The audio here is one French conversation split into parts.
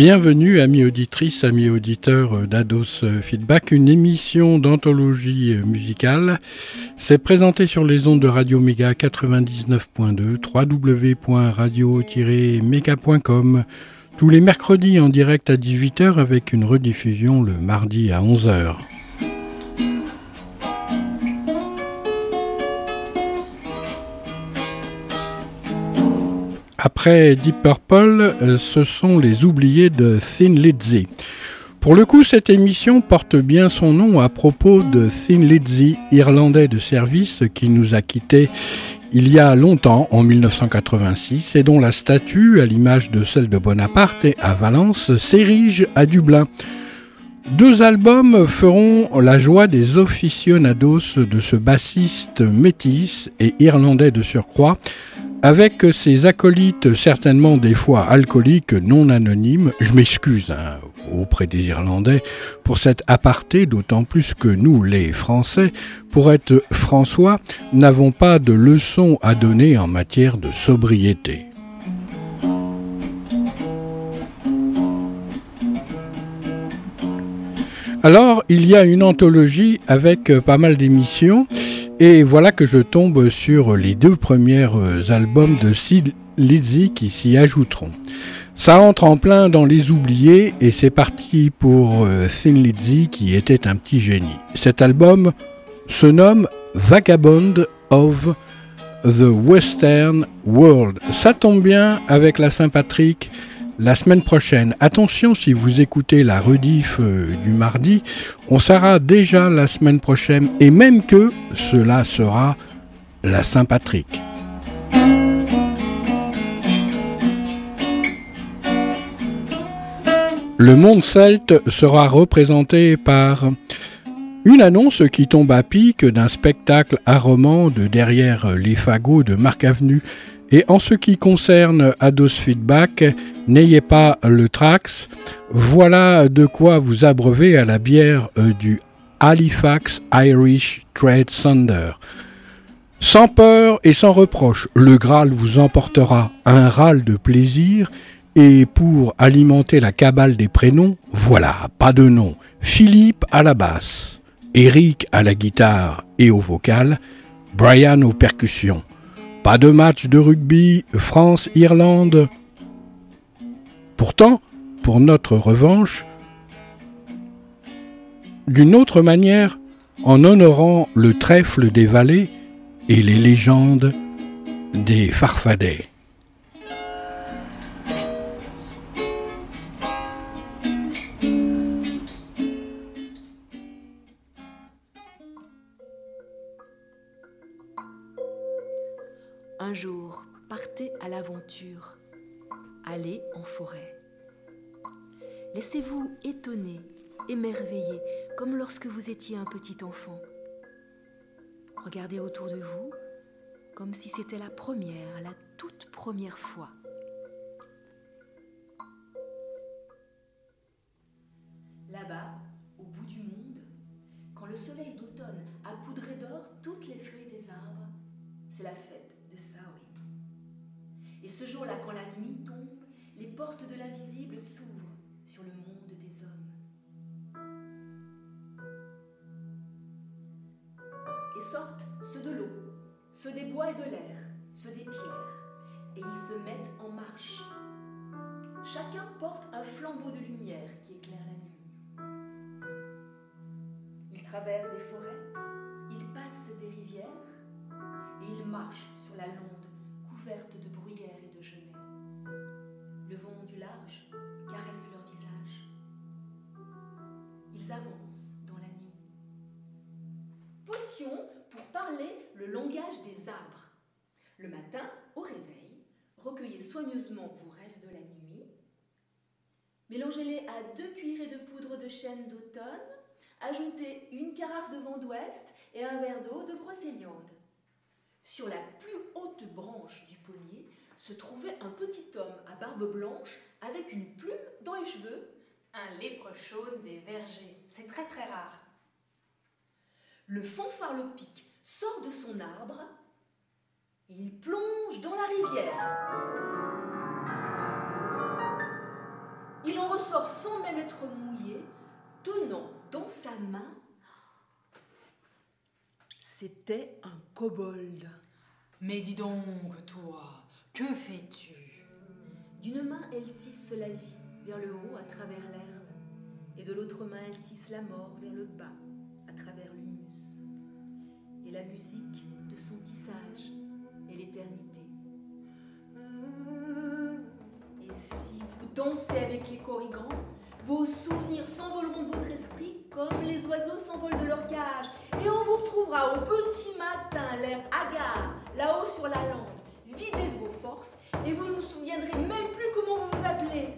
Bienvenue, amis auditrices, amis auditeurs d'Ados Feedback, une émission d'anthologie musicale. C'est présenté sur les ondes de Radio Méga 99.2, www.radio-méga.com, tous les mercredis en direct à 18h avec une rediffusion le mardi à 11h. Après Deep Purple, euh, ce sont les oubliés de Thin Lizzy. Pour le coup, cette émission porte bien son nom à propos de Thin Lizzy, irlandais de service qui nous a quittés il y a longtemps, en 1986, et dont la statue, à l'image de celle de Bonaparte à Valence, s'érige à Dublin. Deux albums feront la joie des aficionados de ce bassiste métis et irlandais de surcroît, avec ses acolytes certainement des fois alcooliques non anonymes, je m'excuse hein, auprès des Irlandais pour cet aparté, d'autant plus que nous, les Français, pour être François, n'avons pas de leçons à donner en matière de sobriété. Alors, il y a une anthologie avec pas mal d'émissions et voilà que je tombe sur les deux premiers euh, albums de Sid Lizzy qui s'y ajouteront. Ça entre en plein dans les oubliés et c'est parti pour euh, Thin Lizzy qui était un petit génie. Cet album se nomme Vagabond of the Western World. Ça tombe bien avec la Saint-Patrick la semaine prochaine. Attention, si vous écoutez la rediff euh, du mardi, on sera déjà la semaine prochaine et même que cela sera la Saint-Patrick. Le monde celte sera représenté par une annonce qui tombe à pic d'un spectacle à de derrière les fagots de Marc Avenue et en ce qui concerne Ados Feedback, n'ayez pas le Trax. Voilà de quoi vous abreuver à la bière euh, du Halifax Irish Trade Thunder. Sans peur et sans reproche, le Graal vous emportera un râle de plaisir et pour alimenter la cabale des prénoms, voilà, pas de nom. Philippe à la basse, Eric à la guitare et au vocal, Brian aux percussions. Pas de match de rugby France-Irlande. Pourtant, pour notre revanche, d'une autre manière, en honorant le trèfle des vallées et les légendes des farfadets. Allez en forêt. Laissez-vous étonner, émerveiller, comme lorsque vous étiez un petit enfant. Regardez autour de vous comme si c'était la première, la toute première fois. Là-bas, au bout du monde, quand le soleil d'automne a poudré d'or toutes les feuilles des arbres, c'est la fête de Saoui. Et ce jour-là, quand la nuit les portes de l'invisible s'ouvrent sur le monde des hommes. Et sortent ceux de l'eau, ceux des bois et de l'air, ceux des pierres, et ils se mettent en marche. Chacun porte un flambeau de lumière qui éclaire la nuit. Ils traversent des forêts, ils passent des rivières, et ils marchent sur la londe couverte de bruyères Dans la nuit. Potion pour parler le langage des arbres. Le matin, au réveil, recueillez soigneusement vos rêves de la nuit. Mélangez-les à deux cuillerées de poudre de chêne d'automne. Ajoutez une carafe de vent d'ouest et un verre d'eau de brocéliande. Sur la plus haute branche du pommier, se trouvait un petit homme à barbe blanche avec une plume dans les cheveux, un léprechaune des vergers. C'est très très rare. Le fanfarlopic sort de son arbre, il plonge dans la rivière. il en ressort sans même être mouillé, tenant dans sa main. C'était un kobold. Mais dis donc, toi, que fais-tu? D'une main, elle tisse la vie vers le haut à travers l'herbe, et de l'autre main, elle tisse la mort vers le bas à travers l'humus, et la musique de son tissage et l'éternité. Et si vous dansez avec les corrigans, vos souvenirs s'envoleront de votre esprit comme les oiseaux s'envolent de leur cage, et on vous retrouvera au petit matin, l'air hagard, là-haut sur la lande, vidé de vos forces, et vous ne vous souviendrez même plus comment vous vous appelez.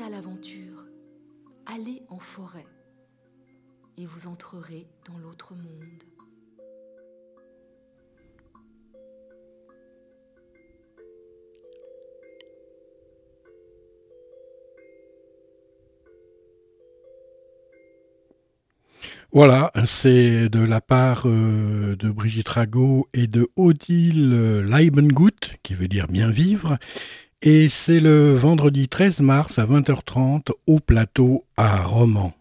À l'aventure, allez en forêt, et vous entrerez dans l'autre monde. Voilà, c'est de la part euh, de Brigitte Rago et de Odile Leibengut, qui veut dire bien vivre. Et c'est le vendredi 13 mars à 20h30 au plateau à Romans.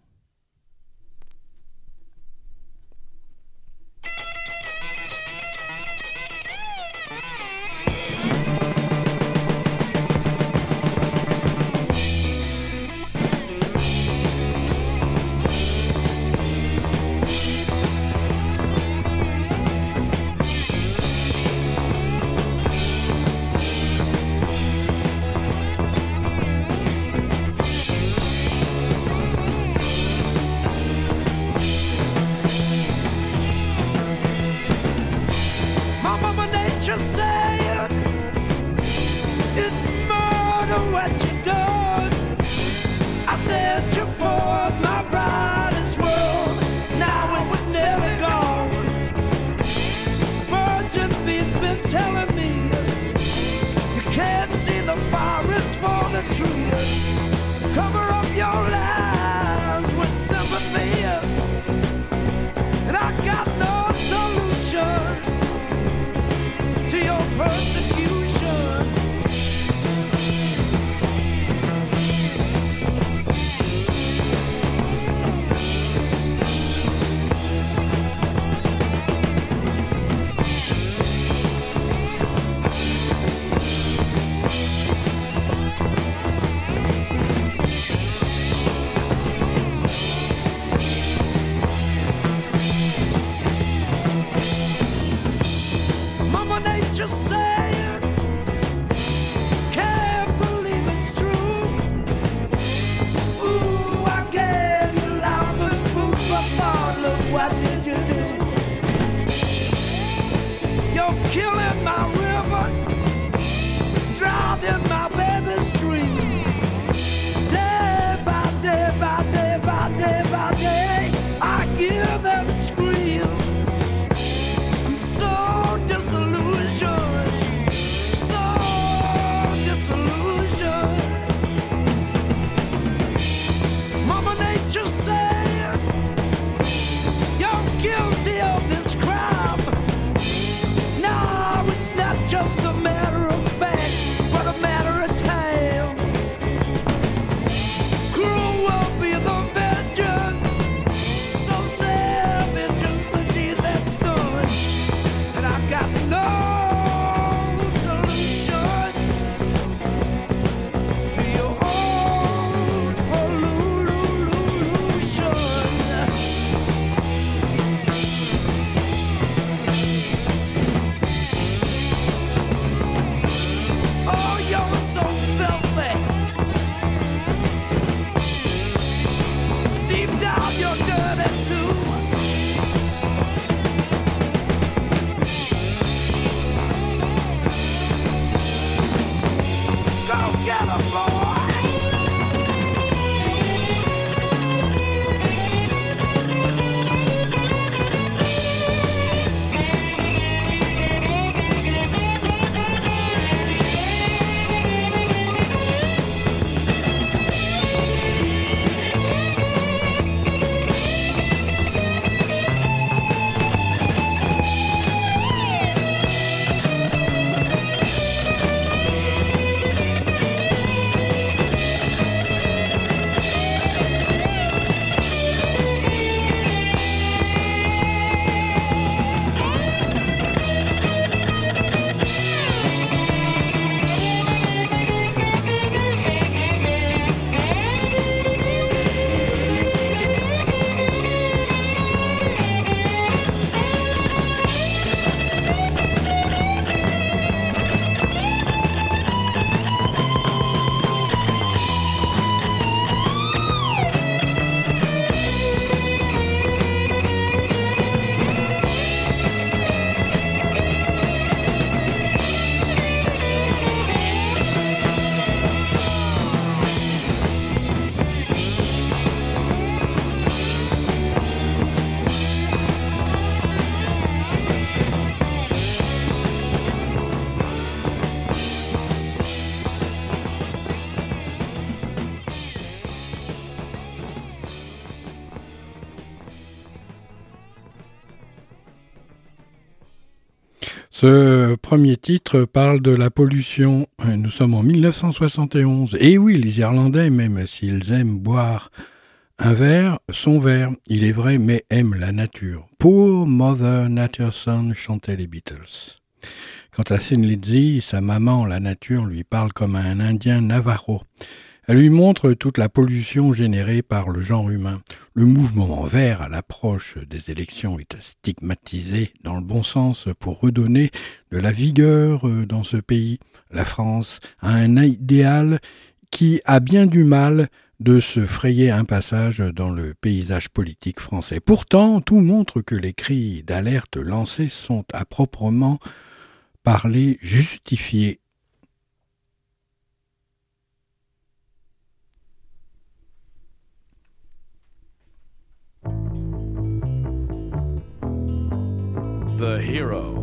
do. Ce premier titre parle de la pollution. Nous sommes en 1971. Et oui, les Irlandais, même s'ils aiment boire un verre, son verre, il est vrai, mais aiment la nature. Pour Mother Nature Son chantaient les Beatles. Quant à Sin sa maman, la nature, lui parle comme un Indien Navarro. Elle lui montre toute la pollution générée par le genre humain. Le mouvement vert à l'approche des élections est stigmatisé dans le bon sens pour redonner de la vigueur euh, dans ce pays. La France a un idéal qui a bien du mal de se frayer un passage dans le paysage politique français. Pourtant, tout montre que les cris d'alerte lancés sont à proprement parler justifiés The hero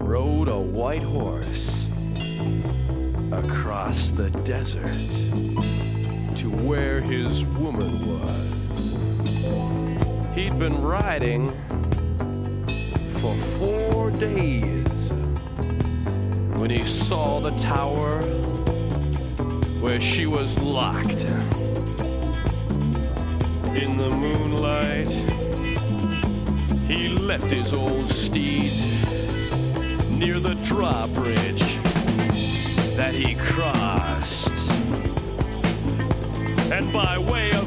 rode a white horse across the desert to where his woman was. He'd been riding for four days when he saw the tower where she was locked in the moonlight he left his old steed near the drawbridge that he crossed. And by way of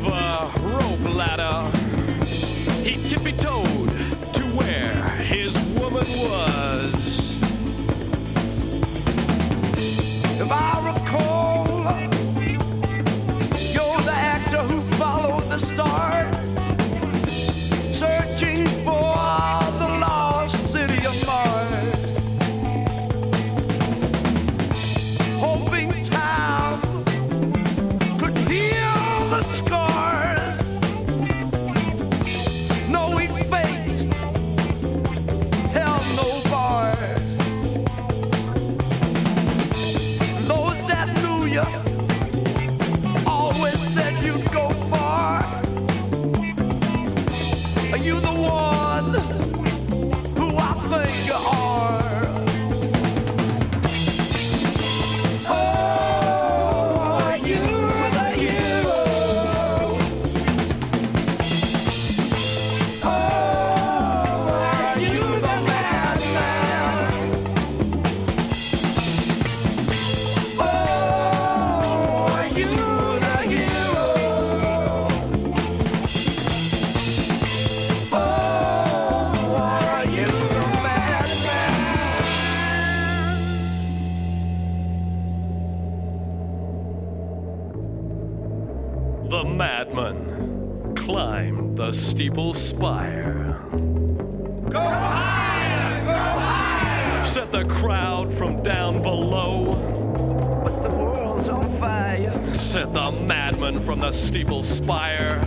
from the steeple spire.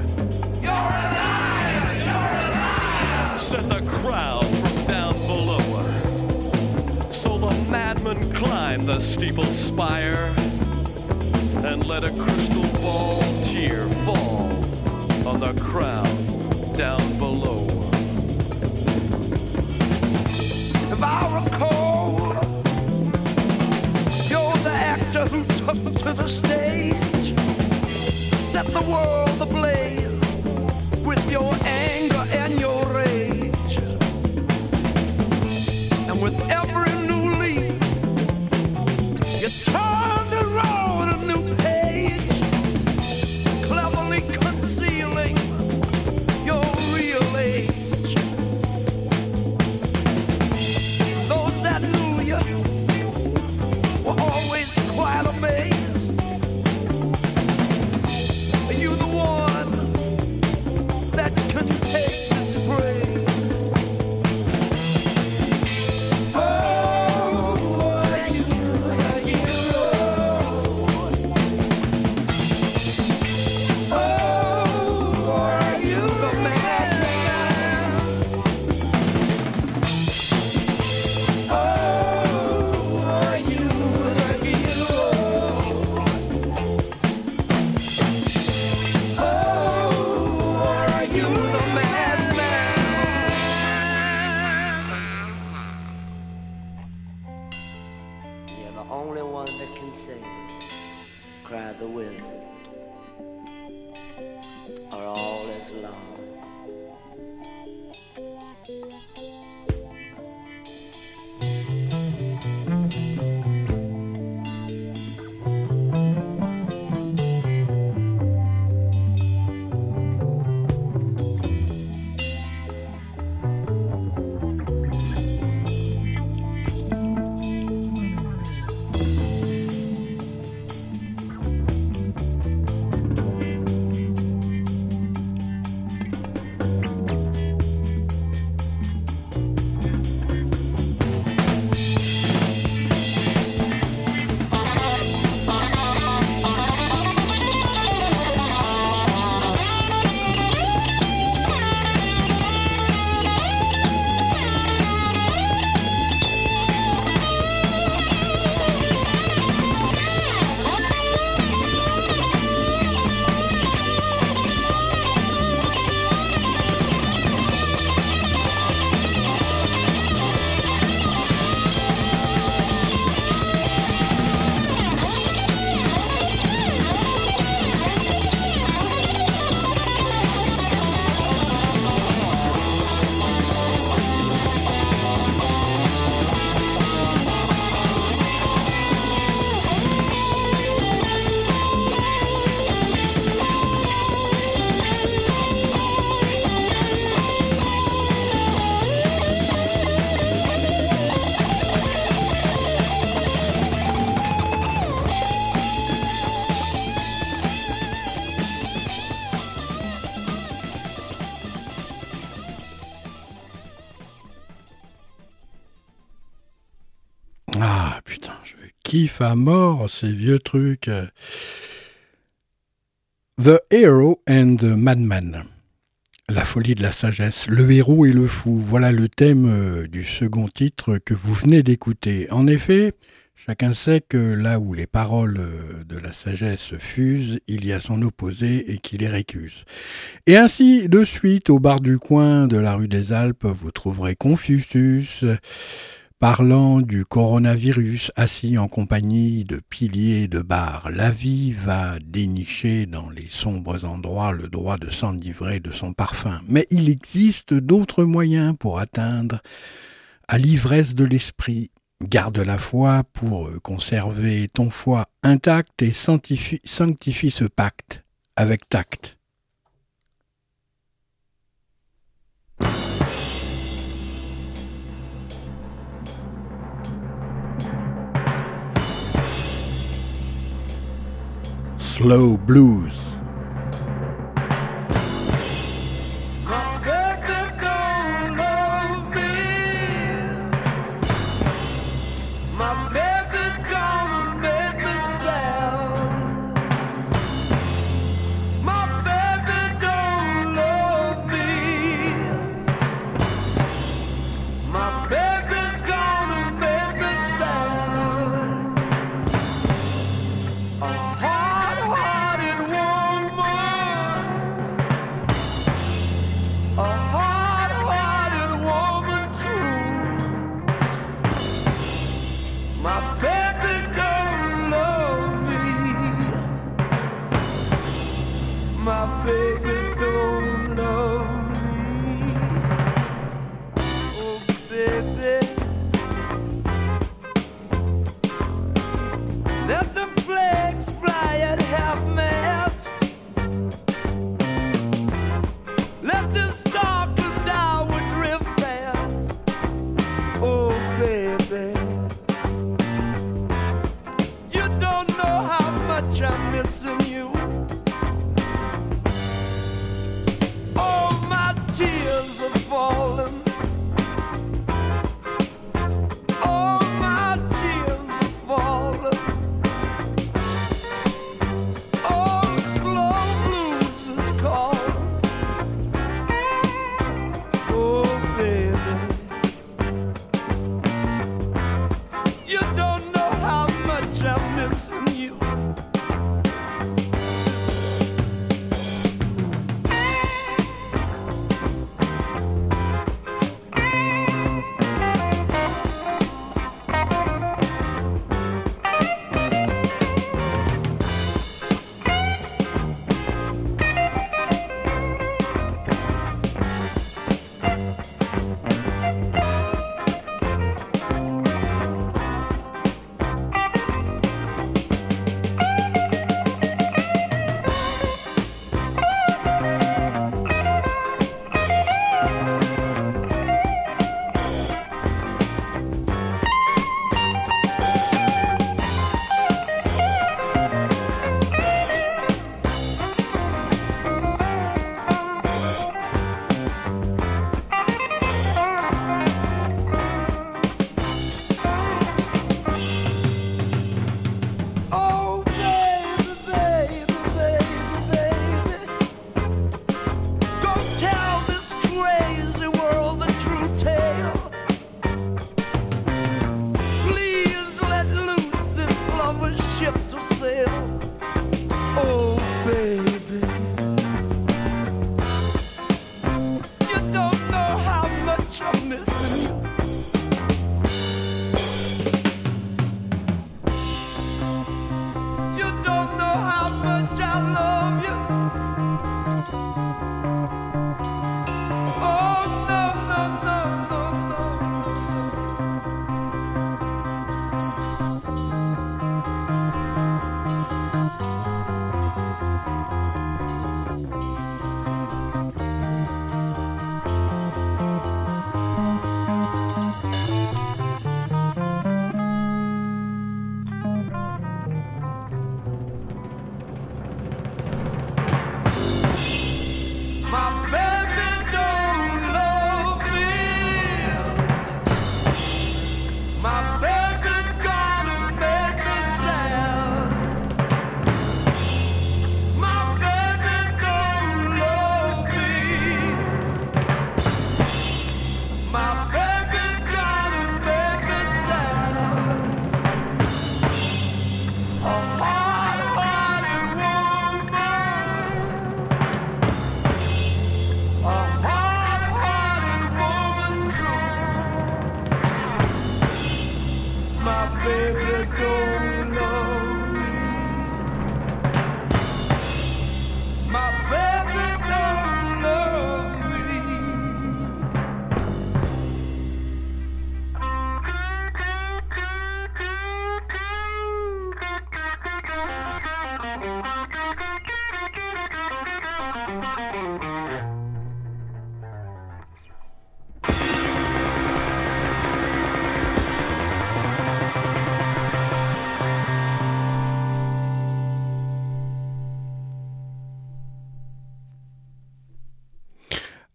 You're a liar! You're! Said the crowd from down below. So the madman climbed the steeple spire and let a crystal ball tear fall on the crowd down below. If I recall, you're the actor who took to the stage, set the world ablaze with your anger and your rage. And with every à mort ces vieux trucs. The Hero and the Madman. La folie de la sagesse, le héros et le fou, voilà le thème euh, du second titre que vous venez d'écouter. En effet, chacun sait que là où les paroles euh, de la sagesse fusent, il y a son opposé et qui les récuse. Et ainsi, de suite, au bar du coin de la rue des Alpes, vous trouverez Confucius, parlant du coronavirus assis en compagnie de piliers de bar. La vie va dénicher dans les sombres endroits le droit de s'enivrer de son parfum. Mais il existe d'autres moyens pour atteindre à l'ivresse de l'esprit. Garde la foi pour conserver ton foie intact et sanctifie, sanctifie ce pacte avec tact. Slow Blues.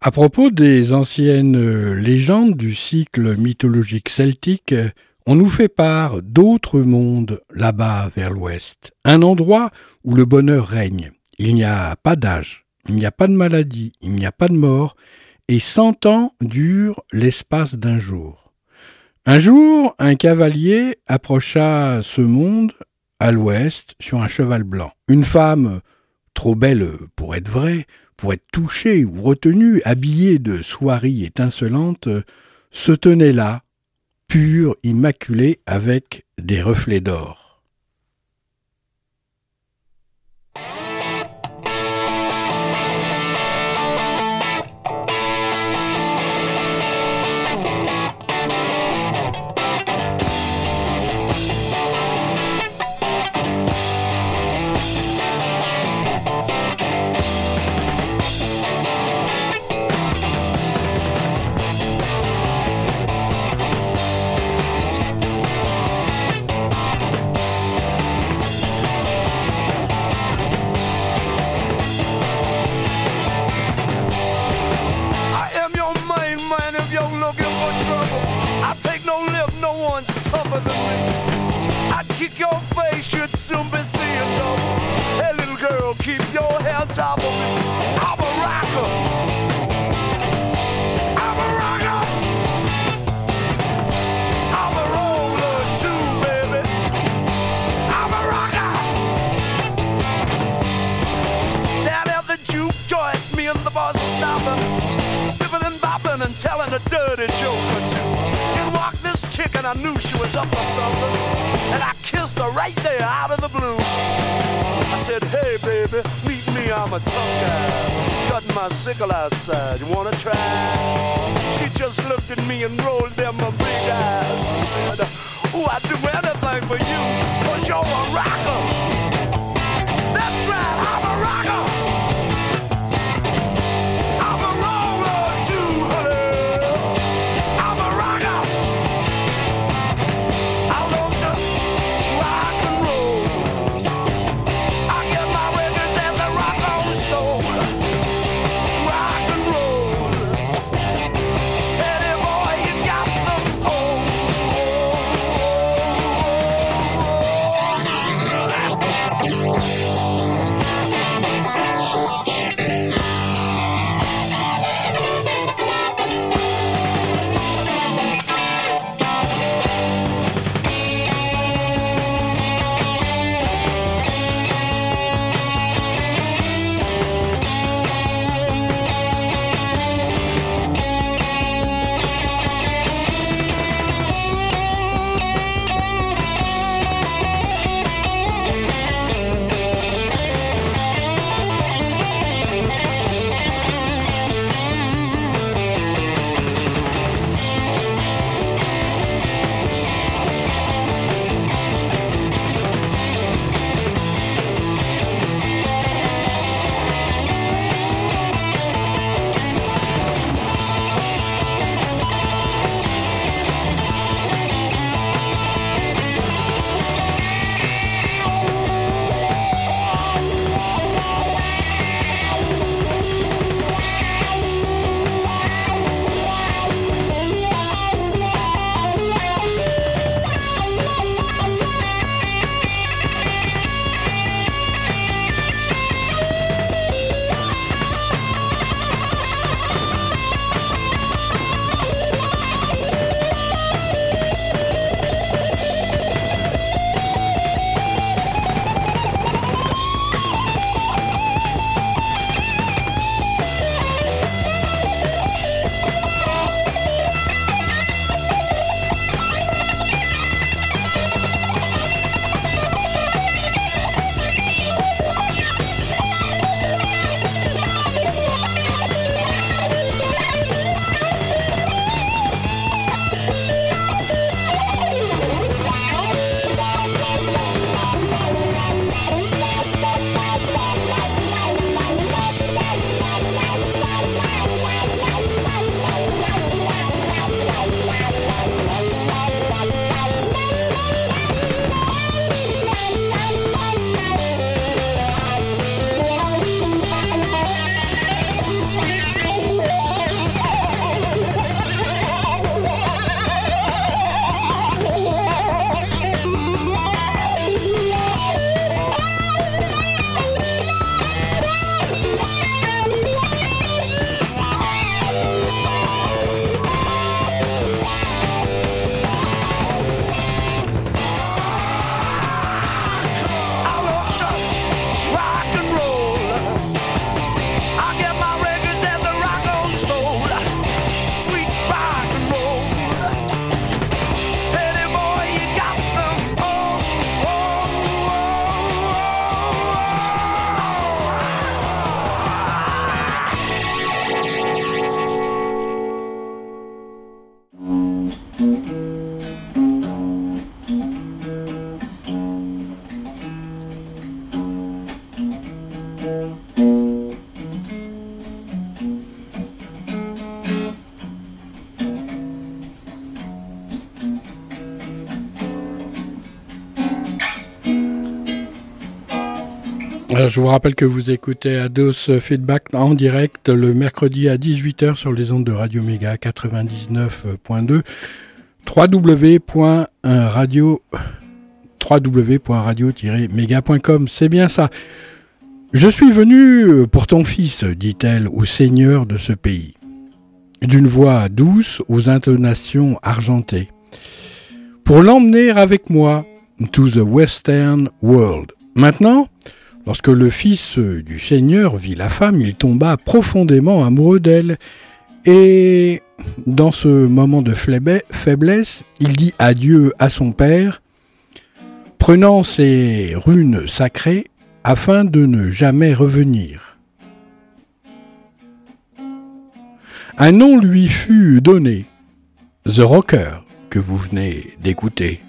À propos des anciennes euh, légendes du cycle mythologique celtique, euh, on nous fait part d'autres mondes là-bas vers l'ouest, un endroit où le bonheur règne. Il n'y a pas d'âge, il n'y a pas de maladie, il n'y a pas de mort, et cent ans durent l'espace d'un jour. Un jour, un cavalier approcha ce monde à l'ouest sur un cheval blanc. Une femme, trop belle pour être vraie, pour être touchée ou retenue, habillée de soieries étincelantes, se tenait là, pure, immaculée, avec des reflets d'or. I'm a rocker. I'm a rocker. I'm a roller too, baby. I'm a rocker. Down at the juke joint, me and the boss are stopping bipping and bopping and telling a dirty joke or two. In walked this chick and I knew she was up for something. And I kissed her right there out of the blue. I said, hey baby, me, I'm a tough guy. Cutting my sickle outside, you wanna try? She just looked at me and rolled them her big eyes and said, oh, I'd do anything for you, cause you're a rocker. That's right, I'm a rocker. Je vous rappelle que vous écoutez Ados Feedback en direct le mercredi à 18h sur les ondes de Radio Méga 99.2 www.radio www.radio-méga.com, c'est bien ça. Je suis venu pour ton fils, dit-elle au seigneur de ce pays, d'une voix douce aux intonations argentées, pour l'emmener avec moi to the western world. Maintenant, Lorsque le fils du Seigneur vit la femme, il tomba profondément amoureux d'elle, et dans ce moment de faiblesse, il dit adieu à son père, prenant ses runes sacrées afin de ne jamais revenir. Un nom lui fut donné, The Rocker, que vous venez d'écouter.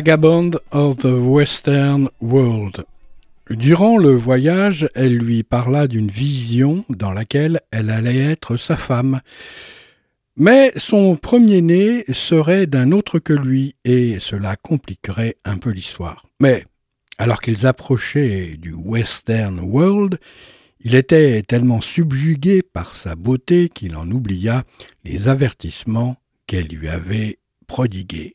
Vagabond of the Western World. Durant le voyage, elle lui parla d'une vision dans laquelle elle allait être sa femme. Mais son premier-né serait d'un autre que lui, et cela compliquerait un peu l'histoire. Mais, alors qu'ils approchaient du Western World, il était tellement subjugué par sa beauté qu'il en oublia les avertissements qu'elle lui avait prodigués.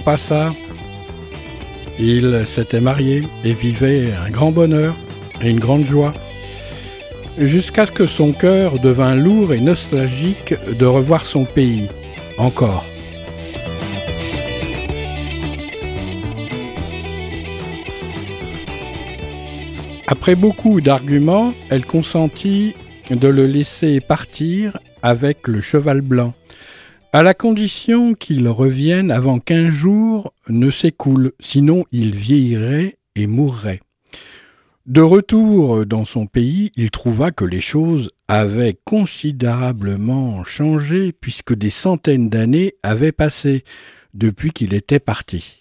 passa. Ils s'étaient mariés et vivait un grand bonheur et une grande joie, jusqu'à ce que son cœur devint lourd et nostalgique de revoir son pays, encore. Après beaucoup d'arguments, elle consentit de le laisser partir avec le cheval blanc à la condition qu'il revienne avant qu'un jour ne s'écoule, sinon il vieillirait et mourrait. De retour dans son pays, il trouva que les choses avaient considérablement changé puisque des centaines d'années avaient passé depuis qu'il était parti.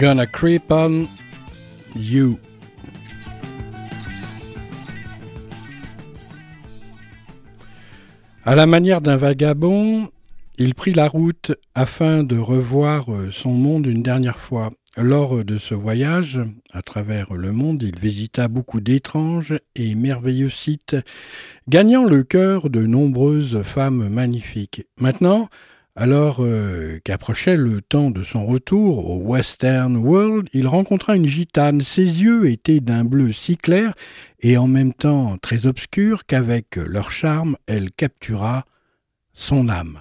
Gonna creep on you. À la manière d'un vagabond, il prit la route afin de revoir son monde une dernière fois. Lors de ce voyage, à travers le monde, il visita beaucoup d'étranges et merveilleux sites, gagnant le cœur de nombreuses femmes magnifiques. Maintenant, alors euh, qu'approchait le temps de son retour au Western World, il rencontra une gitane. Ses yeux étaient d'un bleu si clair et en même temps très obscur qu'avec leur charme, elle captura son âme.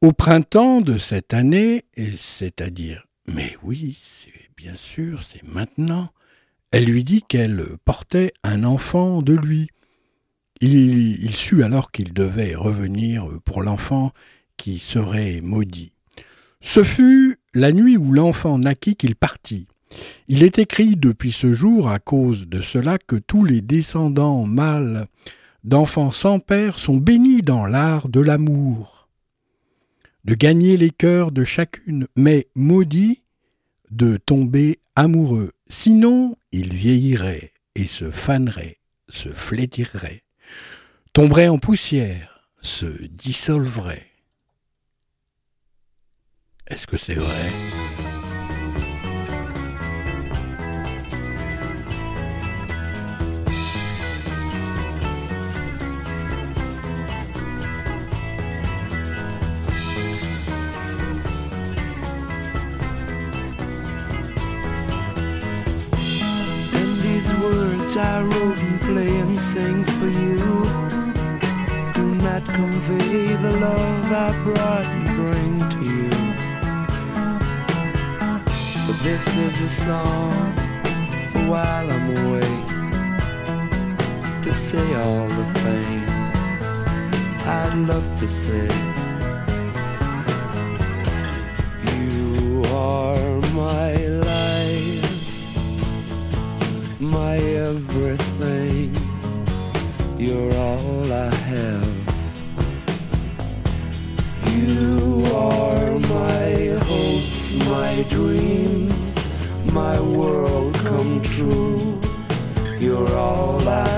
Au printemps de cette année, c'est-à-dire, mais oui, bien sûr, c'est maintenant, elle lui dit qu'elle portait un enfant de lui. Il, sut alors qu'il devait revenir pour l'enfant qui serait maudit. Ce fut la nuit où l'enfant naquit qu'il partit. Il est écrit depuis ce jour, à cause de cela, que tous les descendants mâles d'enfants sans père sont bénis dans l'art de l'amour, de gagner les cœurs de chacune, mais maudits de tomber amoureux. Sinon, ils vieilliraient et se faneraient, se flétiraient tomberait en poussière, se dissolverait. Est-ce que c'est vrai? on for while I'm away to say all the things I'd love to say. You are my life, my everything. You're all I have. You are my hopes, my dreams my world come true. You're all I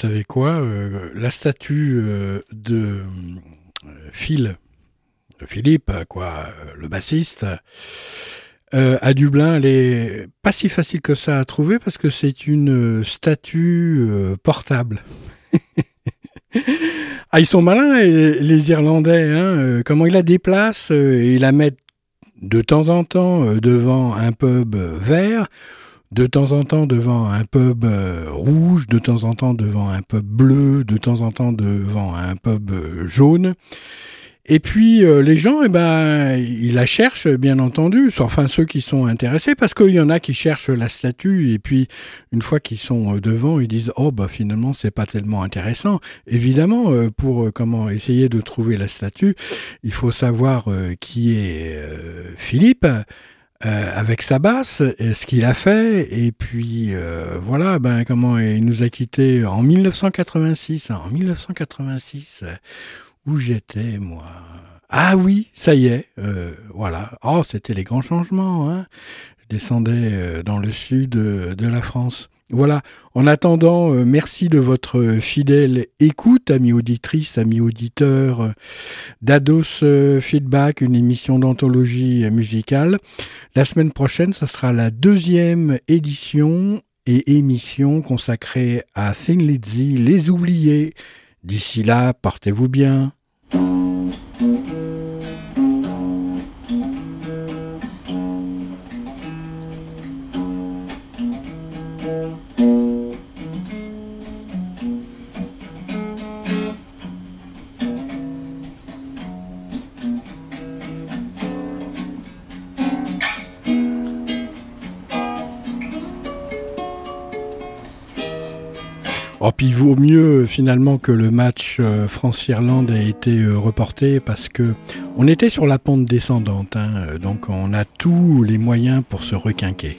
savez quoi euh, La statue euh, de Phil, de Philippe, quoi, le bassiste, à Dublin, elle est pas si facile que ça à trouver parce que c'est une statue portable. ah, ils sont malins, les, Irlandais. Hein comment ils la déplacent et ils la mettent de temps en temps devant un pub vert de temps en temps devant un pub euh, rouge, de temps en temps devant un pub bleu, de temps en temps devant un pub euh, jaune. Et puis euh, les gens, eh ben, ils la cherchent bien entendu, enfin ceux qui sont intéressés, parce qu'il y en a qui cherchent la statue et puis une fois qu'ils sont devant, ils disent oh bah finalement c'est pas tellement intéressant. Évidemment, pour comment essayer de trouver la statue, il faut savoir qui est Philippe. Euh, avec sa basse, et ce qu'il a fait, et puis euh, voilà, ben comment il nous a quittés en 1986. Hein, en 1986, où j'étais moi Ah oui, ça y est, euh, voilà. Oh, c'était les grands changements. Hein. Je descendais dans le sud de la France. Voilà. En attendant, euh, merci de votre fidèle écoute, amis auditrices, amis auditeurs euh, d'Ados euh, Feedback, une émission d'anthologie musicale. La semaine prochaine, ce sera la deuxième édition et émission consacrée à Thin Lizzy, Les Oubliés. D'ici là, portez-vous bien. Oh, puis il vaut mieux finalement que le match euh, France-Irlande ait été euh, reporté parce que on était sur la pente descendante, hein, donc on a tous les moyens pour se requinquer.